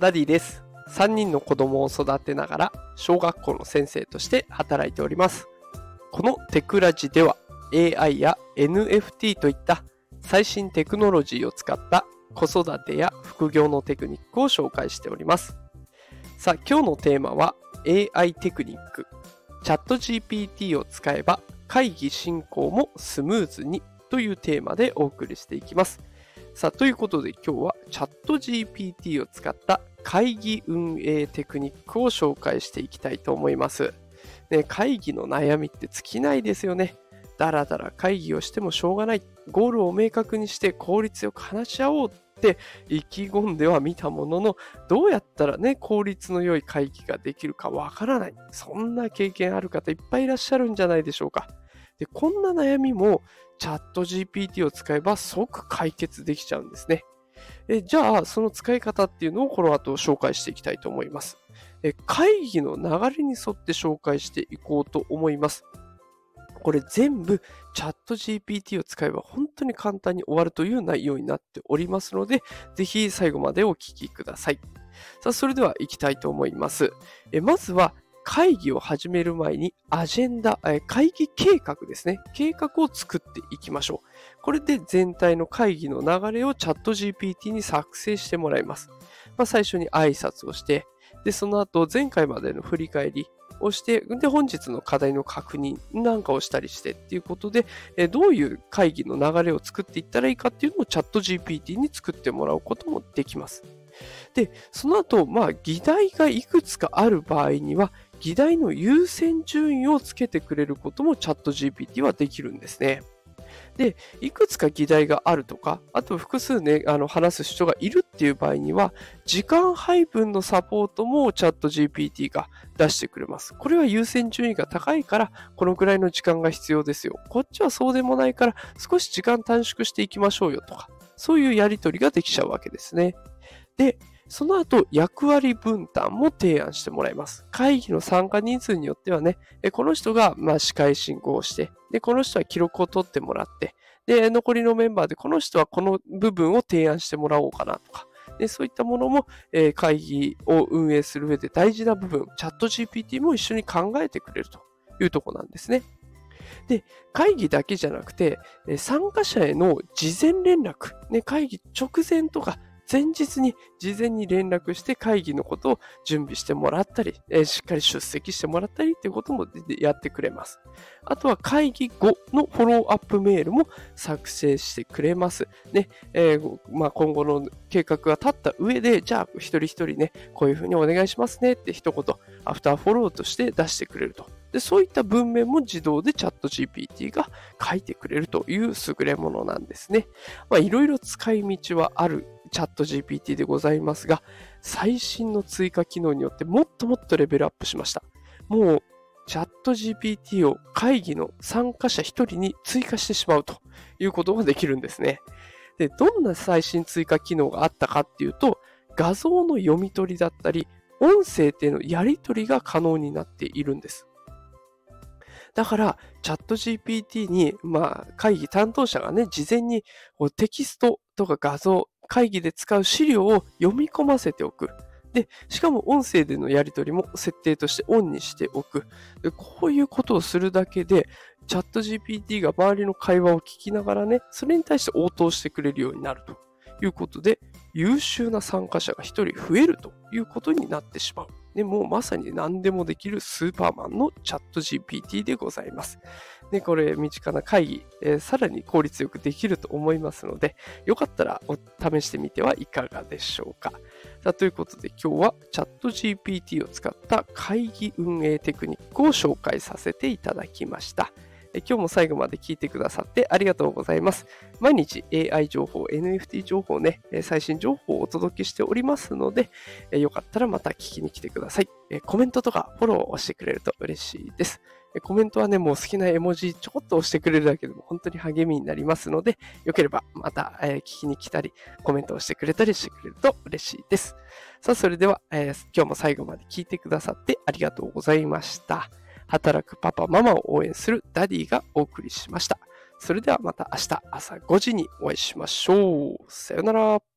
ダディです。3人の子供を育てながら小学校の先生として働いております。このテクラジでは AI や NFT といった最新テクノロジーを使った子育てや副業のテクニックを紹介しております。さあ、今日のテーマは AI テクニック。 ChatGPT を使えば会議進行もスムーズにというテーマでお送りしていきます。さあ、ということで今日はチャット GPT を使った会議運営テクニックを紹介していきたいと思います。ね、会議の悩みって尽きないですよね。だらだら会議をしてもしょうがない。ゴールを明確にして効率よく話し合おうって意気込んではみたものの、どうやったらね、効率の良い会議ができるかわからない。そんな経験ある方いっぱいいらっしゃるんじゃないでしょうか。で、こんな悩みもチャット GPT を使えば即解決できちゃうんですね。えじゃあ、その使い方っていうのをこの後紹介していきたいと思います。え会議の流れに沿って紹介していこうと思います。これ全部チャット GPT を使えば本当に簡単に終わるという内容になっておりますので、ぜひ最後までお聞きください。さあ、それでは行きたいと思います。えまずは会議を始める前にアジェンダ、会議計画ですね。計画を作っていきましょう。これで全体の会議の流れをチャット GPT に作成してもらいます。まあ、最初に挨拶をして、で、その後前回までの振り返りをして、で、本日の課題の確認なんかをしたりしてっていうことで、どういう会議の流れを作っていったらいいかっていうのをチャット GPT に作ってもらうこともできます。で、その後、まあ、議題がいくつかある場合には、議題の優先順位をつけてくれることもチャット GPT はできるんですね。で、いくつか議題があるとか、あと複数ね、あの話す人がいるっていう場合には、時間配分のサポートもチャット GPT が出してくれます。これは優先順位が高いから、このくらいの時間が必要ですよ。こっちはそうでもないから、少し時間短縮していきましょうよとか、そういうやり取りができちゃうわけですね。で、その後、役割分担も提案してもらいます。会議の参加人数によってはね、この人がま司会進行をして、で、この人は記録を取ってもらって、で、残りのメンバーでこの人はこの部分を提案してもらおうかなとか、でそういったものも、えー、会議を運営する上で大事な部分、チャット GPT も一緒に考えてくれるというとこなんですね。で、会議だけじゃなくて、参加者への事前連絡、ね、会議直前とか前日に事前に連絡して会議のことを準備してもらったり、えー、しっかり出席してもらったりっていうこともやってくれます。あとは会議後のフォローアップメールも作成してくれます。ね、えー、まあ、今後の計画が立った上で、じゃあ一人一人ね、こういうふうにお願いしますねって一言、アフターフォローとして出してくれると。で、そういった文面も自動でチャット GPT が書いてくれるという優れものなんですね。まあ、いろいろ使い道はあるチャット GPT でございますが、最新の追加機能によってもっともっとレベルアップしました。もう、チャット GPT を会議の参加者1人に追加してしまうということができるんですね。で、どんな最新追加機能があったかっていうと、画像の読み取りだったり、音声でのやり取りが可能になっているんです。だから、チャット GPT に、まあ、会議担当者がね、事前にテキストとか画像、会議で使う資料を読み込ませておく。で、しかも音声でのやり取りも設定としてオンにしておく。でこういうことをするだけで、チャット GPT が周りの会話を聞きながらね、それに対して応答してくれるようになるということで、優秀な参加者が一人増えるということになってしまう。でもうまさに何でもできるスーパーマンのチャット GPT でございます。で、これ、身近な会議、えー、さらに効率よくできると思いますので、よかったら試してみてはいかがでしょうか。さあということで今日はチャット GPT を使った会議運営テクニックを紹介させていただきました。今日も最後まで聞いてくださってありがとうございます。毎日 AI 情報、NFT 情報ね、最新情報をお届けしておりますので、よかったらまた聞きに来てください。コメントとかフォローをしてくれると嬉しいです。コメントはね、もう好きな絵文字ちょこっと押してくれるだけでも本当に励みになりますので、よければまた、聞きに来たり、コメントをしてくれたりしてくれると嬉しいです。さあ、それでは、今日も最後まで聞いてくださってありがとうございました。働くパパ、ママを応援するダディがお送りしました。それではまた明日朝5時にお会いしましょう。さよなら。